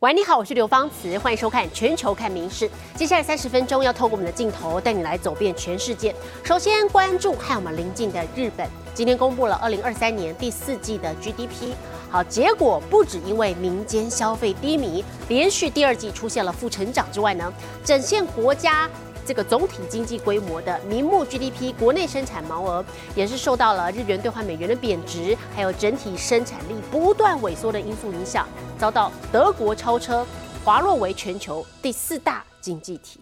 喂，你好，我是刘芳慈，欢迎收看《全球看名事》。接下来三十分钟要透过我们的镜头带你来走遍全世界。首先关注看我们邻近的日本，今天公布了二零二三年第四季的 GDP。好，结果不止因为民间消费低迷，连续第二季出现了负成长之外呢，展现国家。这个总体经济规模的名目 GDP 国内生产毛额也是受到了日元兑换美元的贬值，还有整体生产力不断萎缩的因素影响，遭到德国超车，滑落为全球第四大经济体。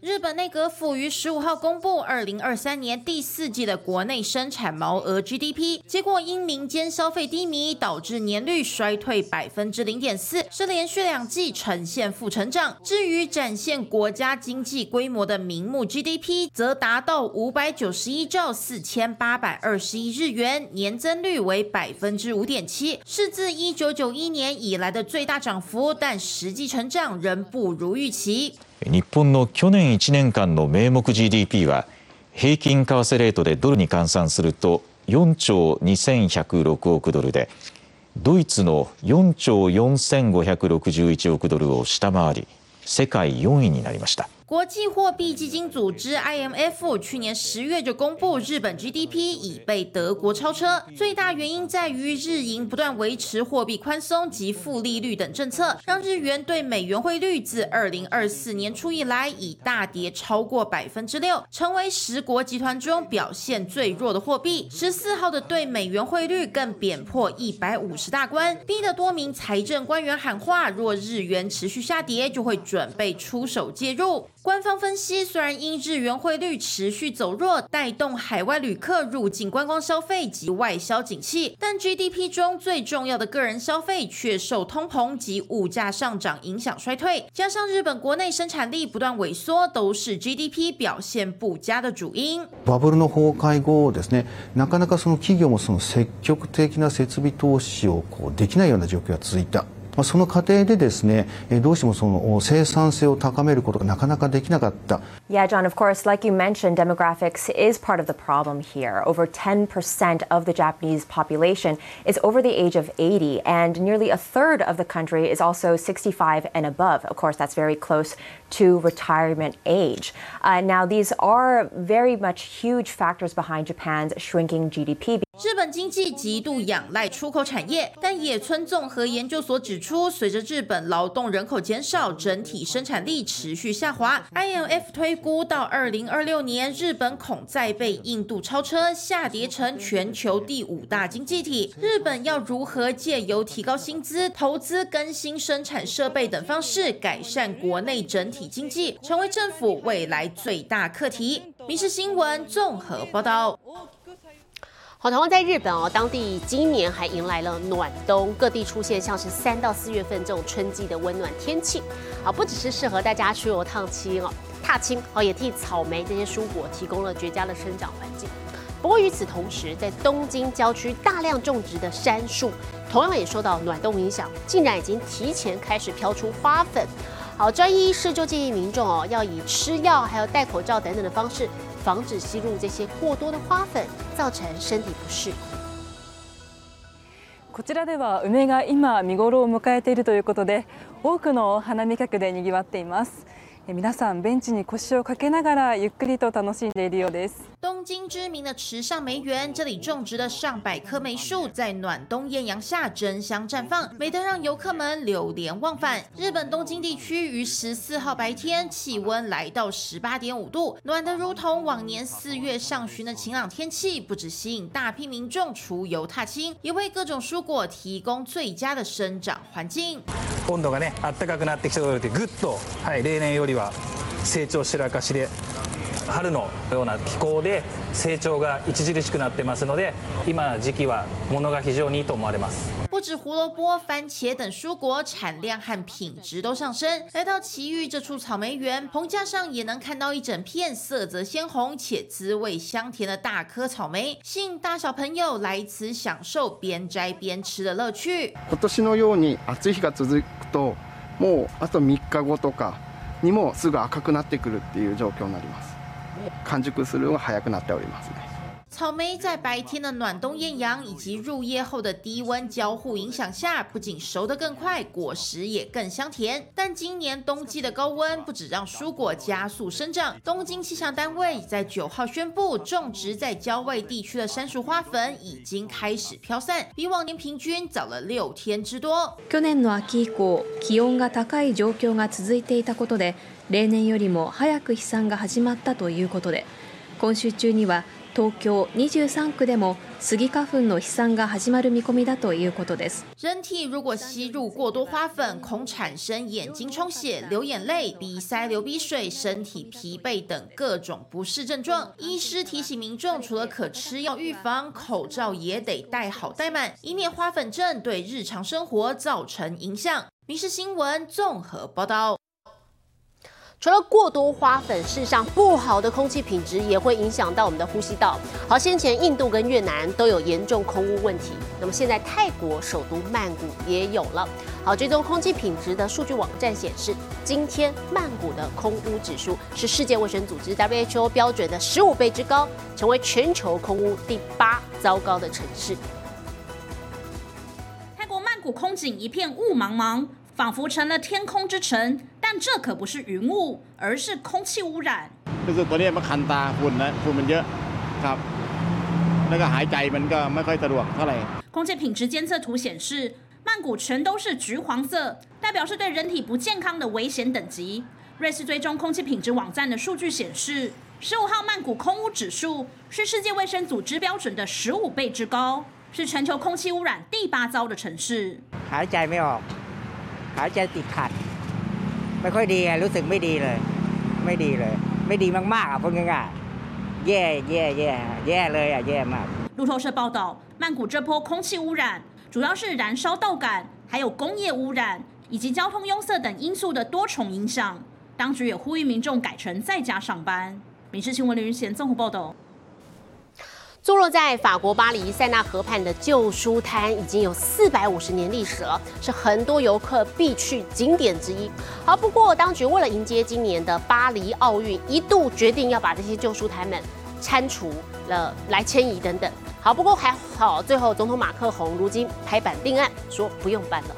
日本内阁府于十五号公布二零二三年第四季的国内生产毛额 GDP，结果因民间消费低迷，导致年率衰退百分之零点四，是连续两季呈现负成长。至于展现国家经济规模的名目 GDP，则达到五百九十一兆四千八百二十亿日元，年增率为百分之五点七，是自一九九一年以来的最大涨幅，但实际成长仍不如预期。日本の去年1年間の名目 GDP は平均為替レートでドルに換算すると4兆2106億ドルでドイツの4兆4561億ドルを下回り世界4位になりました。国际货币基金组织 IMF 去年十月就公布，日本 GDP 已被德国超车。最大原因在于日银不断维持货币宽松及负利率等政策，让日元对美元汇率自二零二四年初以来已大跌超过百分之六，成为十国集团中表现最弱的货币。十四号的对美元汇率更贬破一百五十大关，逼得多名财政官员喊话：若日元持续下跌，就会准备出手介入。官方分析，虽然因日元汇率持续走弱，带动海外旅客入境观光消费及外销景气，但 GDP 中最重要的个人消费却受通膨及物价上涨影响衰退，加上日本国内生产力不断萎缩，都是 GDP 表现不佳的主因。バブルの崩壊後ですね、なかなかその企業もその積極的な設備投資をこうできないような状況が続いた。 まあその過程でですね、どうしてもその生産性を高めることがなかなかできなかった。Yeah, John, of course, like you mentioned, demographics is part of the problem here. Over 10% of the Japanese population is over the age of 80, and nearly a third of the country is also 65 and above. Of course, that's very close to retirement age. Now, these are very much huge factors behind Japan's shrinking GDP. 日本经济极度仰赖出口产业，但野村综合研究所指出，随着日本劳动人口减少，整体生产力持续下滑。IMF 推估到二零二六年，日本恐再被印度超车，下跌成全球第五大经济体。日本要如何借由提高薪资、投资、更新生产设备等方式改善国内整体体经济，成为政府未来最大课题。《民事新闻》综合报道。好，同样在日本哦，当地今年还迎来了暖冬，各地出现像是三到四月份这种春季的温暖天气。好，不只是适合大家出游踏青哦，踏青哦，也替草莓这些蔬果提供了绝佳的生长环境。不过与此同时，在东京郊区大量种植的杉树，同样也受到暖冬影响，竟然已经提前开始飘出花粉。好，专医师就建议民众哦，要以吃药还有戴口罩等等的方式。防止吸入这些过多的花粉，造成身体不适。こちらでは梅が今見頃を迎えているということで、多くの花見客で賑わっています。皆さんベンチに腰を掛けながらゆっくりと楽しんでいるようです。东京知名的池上梅园，这里种植的上百棵梅树，在暖冬艳阳下争相绽放，美得让游客们流连忘返。日本东京地区于十四号白天气温来到十八点五度，暖得如同往年四月上旬的晴朗天气，不止吸引大批民众出游踏青，也为各种蔬果提供最佳的生长环境。温度がね暖かくなってきたとでぐっとはい例年よりは成長してる証で 春のような気候で成長が著しくなってますので今時期は物が非常にいいと思われます。不止胡萝卜、番茄等蔬果产量和品质都上升。来到奇遇这处草莓园，棚架上也能看到一整片色泽鲜红且滋味香甜的大颗草莓，吸引大小朋友来此享受边摘边吃的乐趣。今年のように暑い日が続くと、もうあと3日後とかにもすぐ赤くなってくるっていう状況になります。完熟するのが早くなっておりますね。 草莓在白天的暖冬艳阳以及入夜后的低温交互影响下，不仅熟得更快，果实也更香甜。但今年冬季的高温不止让蔬果加速生长，东京气象单位在九号宣布，种植在郊外地区的山树花粉已经开始飘散，比往年平均早了六天之多。去年の秋以降、気温が高い状況が続いていたことで、 例年よりも早く飛散が始まったということで、今週中には東京23区でもスギ花粉の飛散が始まる見込みだということです。人体如果吸入过多花粉，恐产生眼睛充血、流眼泪、鼻塞、流鼻水、身体疲惫等各种不适症状。医师提醒民众，除了可吃药预防，口罩也得戴好戴满，以免花粉症对日常生活造成影响。民事新闻综合报道。 除了过多花粉，事实上不好的空气品质也会影响到我们的呼吸道。好，先前印度跟越南都有严重空污问题，那么现在泰国首都曼谷也有了。好，追踪空气品质的数据网站显示，今天曼谷的空污指数是世界卫生组织 WHO 标准的十五倍之高，成为全球空污第八糟糕的城市。泰国曼谷空景一片雾茫茫。仿佛成了天空之城，但这可不是云雾，而是空气污染。就是ตัวนี้มันคันตาฝุ่นนะฝุ่นมันเยอะครับแล้วก็หายใจมันก็ไม่ค่อยสะดวกเท่าไหร่空气品质监测图显示，曼谷全都是橘黄色，代表是对人体不健康的危险等级。瑞士追踪空气品质网站的数据显示，十五号曼谷空污指数是世界卫生组织标准的十五倍之高，是全球空气污染第八糟的城市。หายใจไม่ออกหายใจติดขัด ไม่ค่อยดีรู้สึกไม่ดีเลย ไม่ดีเลย ไม่ดีมากๆอ่ะพูดง่ายๆแย่แย่แย่แย่เลยอ่ะแย่มาก路透社报道，曼谷这波空气污染主要是燃烧稻杆，还有工业污染以及交通拥塞等因素的多重影响。当局也呼吁民众改成在家上班。民事新闻林云贤综合报道。 坐落在法国巴黎塞纳河畔的旧书摊已经有四百五十年历史了，是很多游客必去景点之一。好，不过当局为了迎接今年的巴黎奥运，一度决定要把这些旧书摊们拆除了，来迁移等等。好，不过还好，最后总统马克宏如今拍板定案，说不用搬了。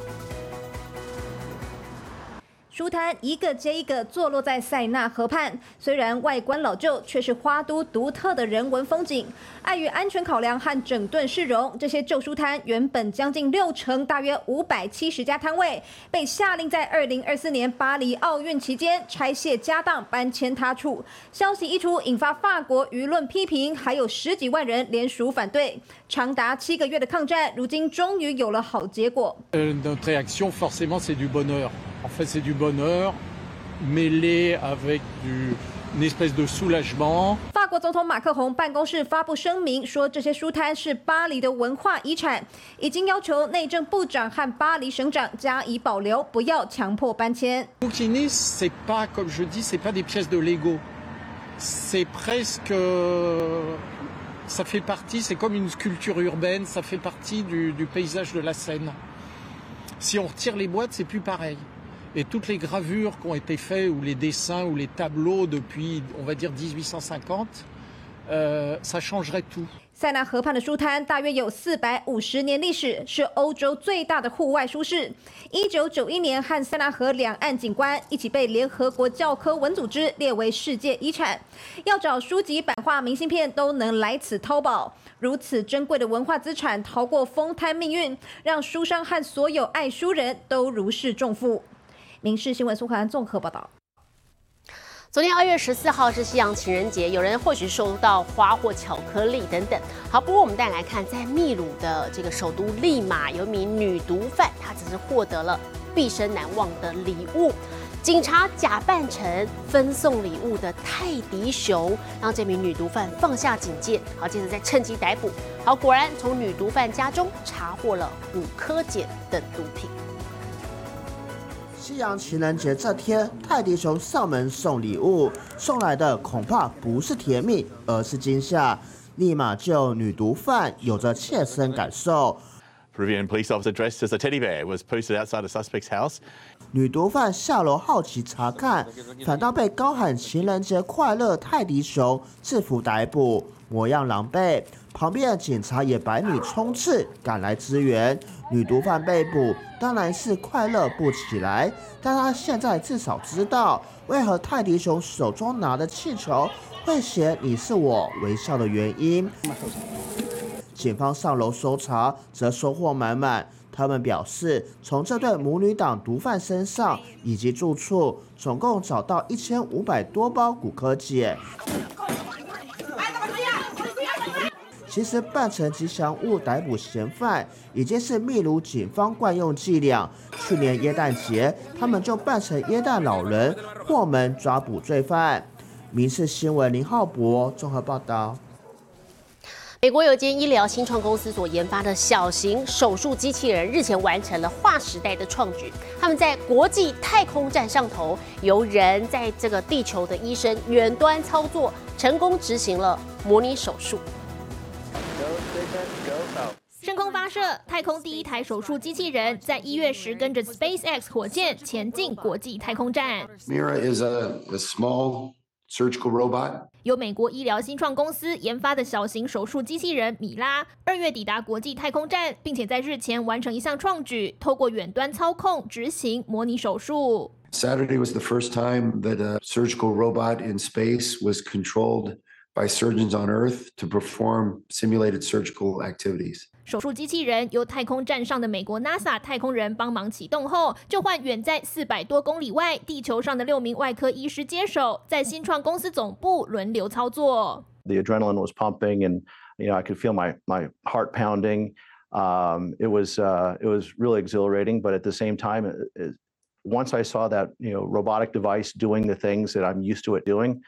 书摊一个接一个坐落在塞纳河畔，虽然外观老旧，却是花都独特的人文风景。碍于安全考量和整顿市容，这些旧书摊原本将近六成，大约五百七十家摊位，被下令在二零二四年巴黎奥运期间拆卸家当，搬迁他处。消息一出，引发法国舆论批评，还有十几万人联署反对。长达七个月的抗战，如今终于有了好结果。En fait, c'est du bonheur mêlé avec du, une espèce de soulagement. 法国总统马克宏办公室发布声明说，这些书摊是巴黎的文化遗产，已经要求内政部长和巴黎省长加以保留，不要强迫搬迁。Bouquiner, c'est pas comme je dis, c'est pas des pièces de Lego. C'est presque, ça fait partie, c'est comme une sculpture urbaine, ça fait partie du, du paysage de la Seine. Si on retire les boîtes, c'est plus pareil. Et toutes les gravures qui ont été faites, ou les dessins, ou les tableaux depuis, on va dire, 1850, euh, ça changerait tout. 塞纳河畔的书摊大约有四百五十年历史，是欧洲最大的户外书市。一九九一年，和塞纳河两岸景观一起被联合国教科文组织列为世界遗产。要找书籍、版画、明信片，都能来此淘宝。如此珍贵的文化资产逃过封摊命运，让书商和所有爱书人都如释重负。民事新闻苏涵综合报道。昨天二月十四号是西洋情人节，有人或许收到花或巧克力等等。好，不过我们再来看，在秘鲁的这个首都利马，有一名女毒贩，她只是获得了毕生难忘的礼物。警察假扮成分送礼物的泰迪熊，让这名女毒贩放下警戒。好，接着再趁机逮捕。好，果然从女毒贩家中查获了五颗碱等毒品。西洋情人节这天，泰迪熊上门送礼物，送来的恐怕不是甜蜜，而是惊吓。立马就女毒贩有着切身感受。Peruvian police officer dressed as a teddy bear was posted outside a suspect's house. 女毒贩下楼好奇查看，反倒被高喊“情人节快乐”泰迪熊制服逮捕，模样狼狈。旁边的警察也百米冲刺赶来支援，女毒贩被捕，当然是快乐不起来。但她现在至少知道，为何泰迪熊手中拿的气球会写“你是我微笑”的原因。警方上楼搜查，则收获满满。他们表示，从这对母女党毒贩身上以及住处，总共找到一千五百多包骨科碱。其实扮成吉祥物逮捕嫌犯，已经是秘鲁警方惯用伎俩。去年耶诞节，他们就扮成耶诞老人破门抓捕罪犯。民事新闻林浩博综合报道。美国有间医疗新创公司所研发的小型手术机器人，日前完成了划时代的创举。他们在国际太空站上头，由人在这个地球的医生远端操作，成功执行了模拟手术。升空发射，太空第一台手术机器人在一月时跟着 SpaceX 火箭前进国际太空站。Mira is a, a small surgical robot. 由美国医疗新创公司研发的小型手术机器人米拉，二月抵达国际太空站，并且在日前完成一项创举，透过远端操控执行模拟手术。Saturday was the first time that a surgical robot in space was controlled by surgeons on Earth to perform simulated surgical activities. 手术机器人由太空站上的美国 NASA 太空人帮忙启动后，就换远在四百多公里外地球上的六名外科医师接手，在新创公司总部轮流操作。The adrenaline was pumping, and you know I could feel my my heart pounding. Um, it was uh, it was really exhilarating, but at the same time, it, it, once I saw that you know robotic device doing the things that I'm used to it doing.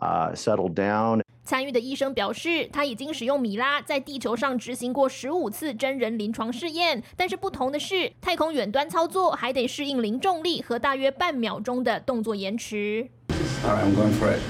Uh, settled down. 参与的医生表示，他已经使用米拉在地球上执行过十五次真人临床试验，但是不同的是，太空远端操作还得适应零重力和大约半秒钟的动作延迟。All right, I'm going for it.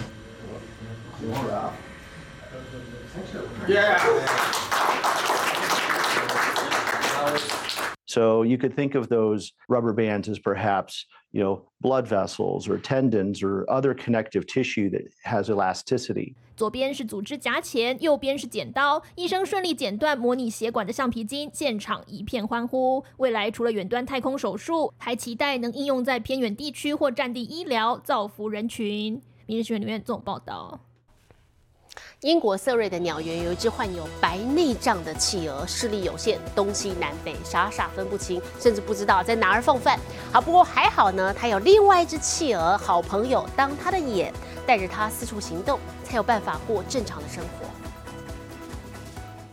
So you could think of those rubber bands as perhaps, you know, blood vessels or tendons or other connective tissue that has elasticity. 左边是组织夹钳，右边是剪刀。医生顺利剪断模拟血管的橡皮筋，现场一片欢呼。未来除了远端太空手术，还期待能应用在偏远地区或战地医疗，造福人群。明日新闻里面总报道。英国瑟瑞的鸟园有一只患有白内障的企鹅，视力有限，东西南北傻傻分不清，甚至不知道在哪儿放饭。好，不过还好呢，它有另外一只企鹅好朋友当它的眼，带着它四处行动，才有办法过正常的生活。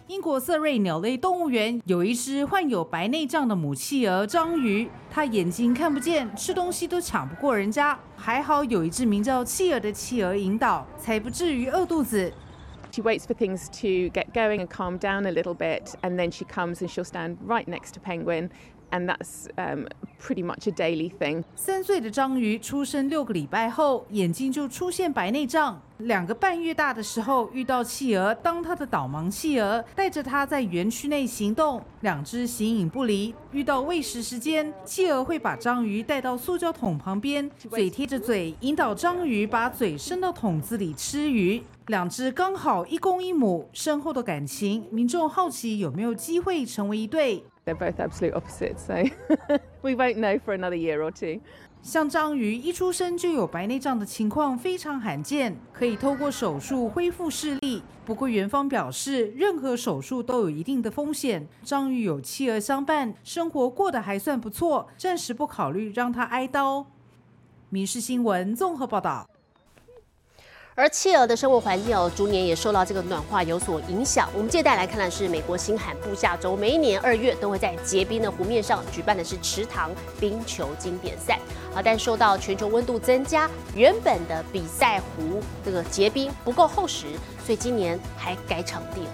英国瑟瑞鸟类动物园有一只患有白内障的母企鹅章鱼，它眼睛看不见，吃东西都抢不过人家，还好有一只名叫企鹅的企鹅引导，才不至于饿肚子。She waits for things to get going and calm down a little bit, and then she comes and she'll stand right next to Penguin. And that's um, pretty much a daily thing. 三岁的章鱼出生六个礼拜后，眼睛就出现白内障。 两个半月大的时候，遇到企鹅当它的导盲企鹅，带着它在园区内行动，两只形影不离。遇到喂食时间，企鹅会把章鱼带到塑胶桶旁边，嘴贴着嘴，引导章鱼把嘴伸到桶子里吃鱼。两只刚好一公一母，深厚的感情，民众好奇有没有机会成为一对。They're both absolute opposites, so we won't know for another year or two. 像章鱼一出生就有白内障的情况非常罕见，可以透过手术恢复视力。不过园方表示，任何手术都有一定的风险。章鱼有妻儿相伴，生活过得还算不错，暂时不考虑让他挨刀。民事新闻综合报道。而企鹅的生活环境哦，逐年也受到这个暖化有所影响。我们接下来看的是美国新罕布夏州，每一年二月都会在结冰的湖面上举办的是池塘冰球经典赛。啊，但受到全球温度增加，原本的比赛湖这个结冰不够厚实，所以今年还改场地了。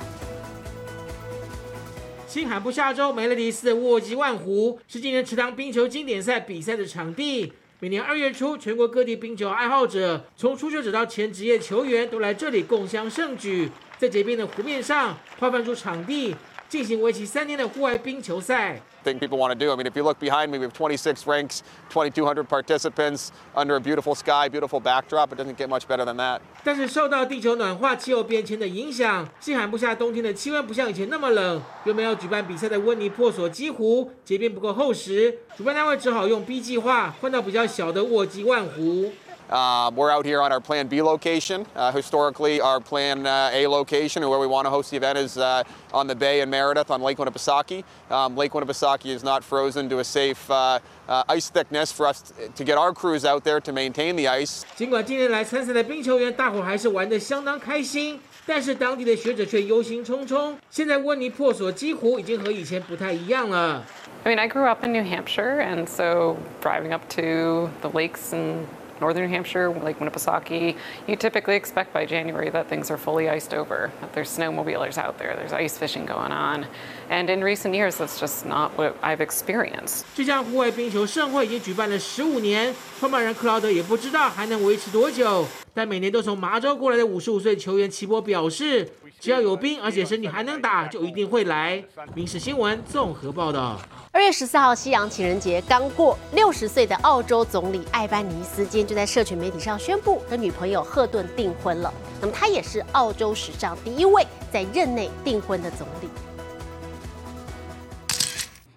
新罕布夏州梅勒迪斯的沃基万湖是今年池塘冰球经典赛比赛的场地。每年二月初，全国各地冰球爱好者，从初学者到前职业球员，都来这里共襄盛举。在结冰的湖面上，划分出场地，进行为期三天的户外冰球赛。Thing people want to do. I mean, if you look behind me, we have 26 rinks, 2,200 participants under a beautiful sky, beautiful backdrop. It doesn't get much better than that. 但是受到地球暖化、气候变迁的影响，西寒不下冬天的气温不像以前那么冷。原本要举办比赛的温尼破锁基湖结冰不够厚实，主办单位只好用 B 计划换到比较小的沃基万湖。Uh, we're out here on our Plan B location. Uh, historically, our Plan uh, A location, where we want to host the event, is uh, on the bay in Meredith on Lake Winnipesaukee. Um, Lake Winnipesaukee is not frozen to a safe uh, uh, ice thickness for us to get our crews out there to maintain the ice. 尽管近年来参赛的冰球员大伙还是玩得相当开心，但是当地的学者却忧心忡忡。现在温尼破锁几乎已经和以前不太一样了。I mean, I grew up in New Hampshire, and so driving up to the lakes and northern New Hampshire, Lake Winnipesaukee, you typically expect by January that things are fully iced over, that there's snowmobilers out there, there's ice fishing going on. And in recent years, that's just not what I've experienced. 这项户外冰球盛会已经举办了十五年，创办人克劳德也不知道还能维持多久。但每年都从麻州过来的五十五岁球员齐波表示， 只要有兵，而且身体还能打，就一定会来。民事新闻综合报道。二月十四号，西洋情人节刚过，六十岁的澳洲总理艾班尼斯今天就在社群媒体上宣布跟女朋友赫顿订婚了。那么他也是澳洲史上第一位在任内订婚的总理。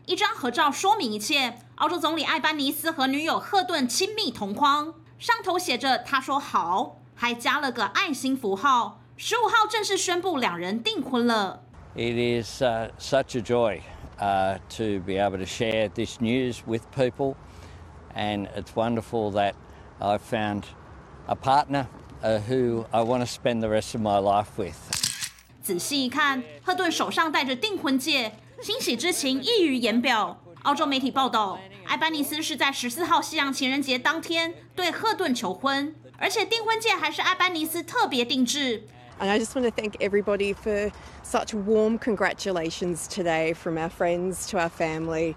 一张合照说明一切，澳洲总理艾班尼斯和女友赫顿亲密同框，上头写着“他说好”，还加了个爱心符号。十五号正式宣布两人订婚了。It is uh, such a joy. uh, to be able to share this news with people. And it's wonderful that I've found a partner uh, who I want to spend the rest of my life with. 仔细一看，赫顿手上戴着订婚戒，欣喜之情溢于言表。澳洲媒体报道，艾班尼斯是在十四号西洋情人节当天对赫顿求婚，而且订婚戒还是艾班尼斯特别定制。And I just want to thank everybody for such warm congratulations today from our friends to our family.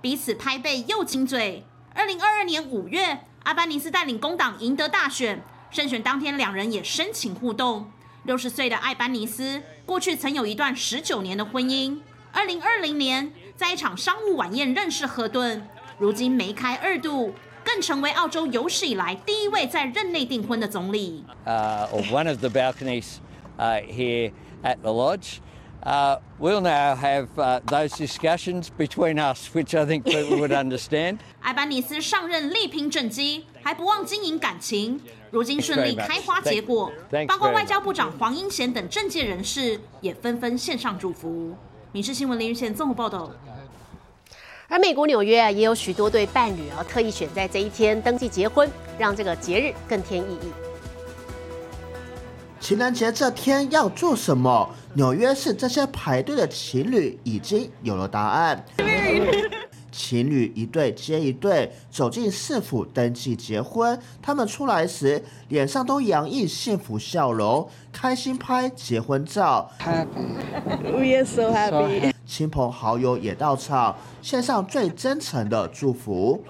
彼此拍背又亲嘴。二零二二年五月，阿班尼斯带领工党赢得大选，胜选当天两人也深情互动。六十岁的艾班尼斯过去曾有一段十九年的婚姻，二零二零年在一场商务晚宴认识赫顿，如今梅开二度。更成为澳洲有史以来第一位在任内订婚的总理。Uh, or one of the balconies uh, here at the lodge. Uh, we'll now have uh, those discussions between us, which I think people would understand. 艾班尼斯上任力拼政绩，还不忘经营感情，如今顺利开花结果。包括外交部长黄英贤等政界人士也纷纷献上祝福。民事新闻林玉宪综合报道。而美国纽约啊，也有许多对伴侣啊，特意选在这一天登记结婚，让这个节日更添意义。情人节这天要做什么？纽约市这些排队的情侣已经有了答案。情侣一对接一对走进市府登记结婚，他们出来时脸上都洋溢幸福笑容，开心拍结婚照。Happy，we are so happy。亲朋好友也到场，献上最真诚的祝福。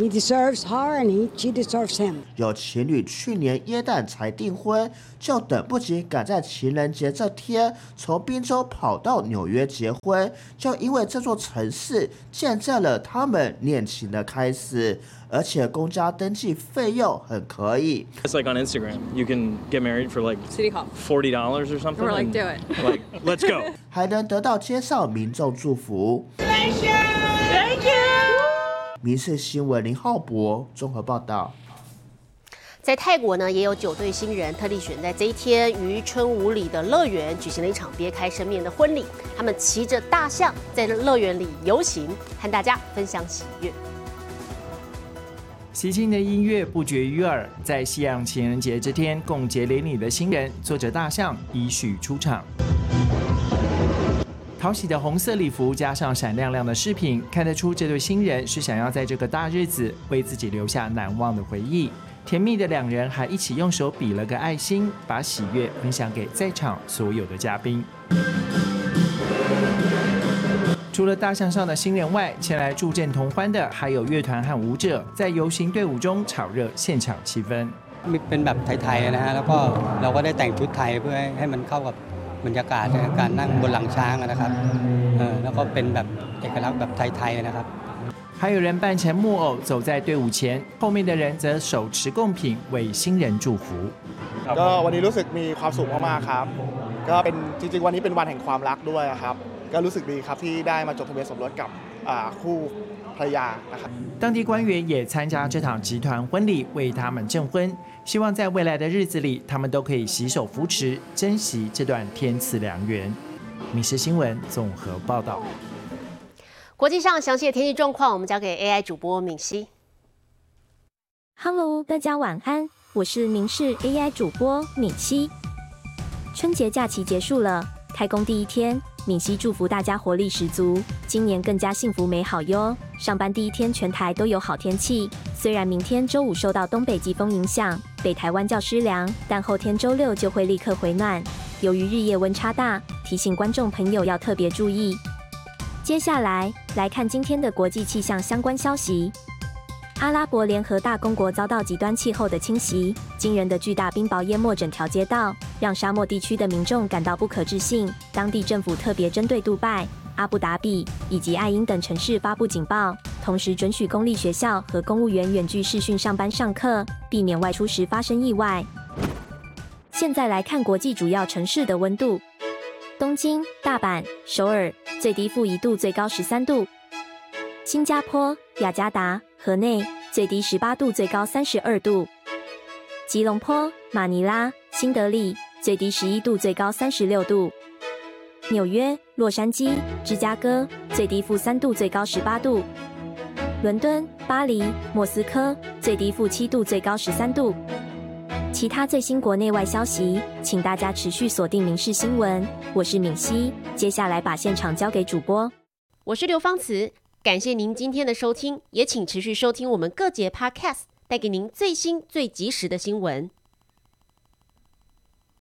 He deserves her and he she deserves him。有情侣去年耶诞才订婚，就等不及赶在情人节这天从宾州跑到纽约结婚，就因为这座城市见证了他们恋情的开始。而且公家登记费用很可以。It's like on Instagram, you can get married for like City Hall forty dollars or something. We're like, do it. Like, let's go. 还能得到街上民众祝福。民事新闻林浩博综合报道。在泰国呢，也有九对新人特地选在这一天，于春武里的乐园举行了一场别开生面的婚礼。他们骑着大象在乐园里游行，和大家分享喜悦。喜庆的音乐不绝于耳，在西洋情人节这天，共结连理的新人坐着大象依序出场。讨喜的红色礼服加上闪亮亮的饰品，看得出这对新人是想要在这个大日子为自己留下难忘的回忆。甜蜜的两人还一起用手比了个爱心，把喜悦分享给在场所有的嘉宾。除了大象上的新人外，前来助阵同欢的还有乐团和舞者，在游行队伍中炒热现场气氛。 มีเป็นแบบไทยๆนะฮะแล้วก็เราก็ได้แต่งชุดไทยเพื่อให้ให้มันเข้ากับ บรรยากาศการนั่งบนหลังช้างนะครับเออแล้วก็เป็นแบบเอกลักษณ์แบบไทยๆนะครับ还有人扮成木偶走在队伍前，后面的人则手持贡品为新人祝福。ก็วันนี้รู้สึกมีความสุขมากๆครับ ก็เป็นจริงๆวันนี้เป็นวันแห่งความรักด้วยครับ ก็รู้สึกดีครับที่ได้มาจดทะเบียนสมรสกับคู่ ภรรยานะครับ。当地官员也参加这场集团婚礼，为他们证婚，希望在未来的日子里，他们都可以携手扶持，珍惜这段天赐良缘。民事新闻综合报道。国际上详细的天气状况，我们交给 AI 主播敏熙。Hello，大家晚安，我是民事 AI 主播敏熙。春节假期结束了，开工第一天， 敏熙祝福大家活力十足，今年更加幸福美好哟。上班第一天，全台都有好天气，虽然明天周五受到东北季风影响，北台湾较湿凉，但后天周六就会立刻回暖。由于日夜温差大，提醒观众朋友要特别注意。接下来来看今天的国际气象相关消息。阿拉伯联合大公国遭到极端气候的侵袭，惊人的巨大冰雹淹没整条街道，让沙漠地区的民众感到不可置信。当地政府特别针对杜拜、阿布达比以及爱因等城市发布警报，同时准许公立学校和公务员远距视讯上班上课，避免外出时发生意外。现在来看国际主要城市的温度。东京、大阪、首尔最低负一度，最高十三度；新加坡、雅加达、河内最低十八度，最高三十二度；吉隆坡、马尼拉、新德里最低十一度，最高三十六度；纽约、洛杉矶、芝加哥最低负三度，最高十八度；伦敦、巴黎、莫斯科最低负七度，最高十三度。其他最新国内外消息，请大家持续锁定《民事新闻》。我是敏熙，接下来把现场交给主播。我是刘芳慈，感谢您今天的收听，也请持续收听我们各节 Podcast，带给您最新最及时的新闻。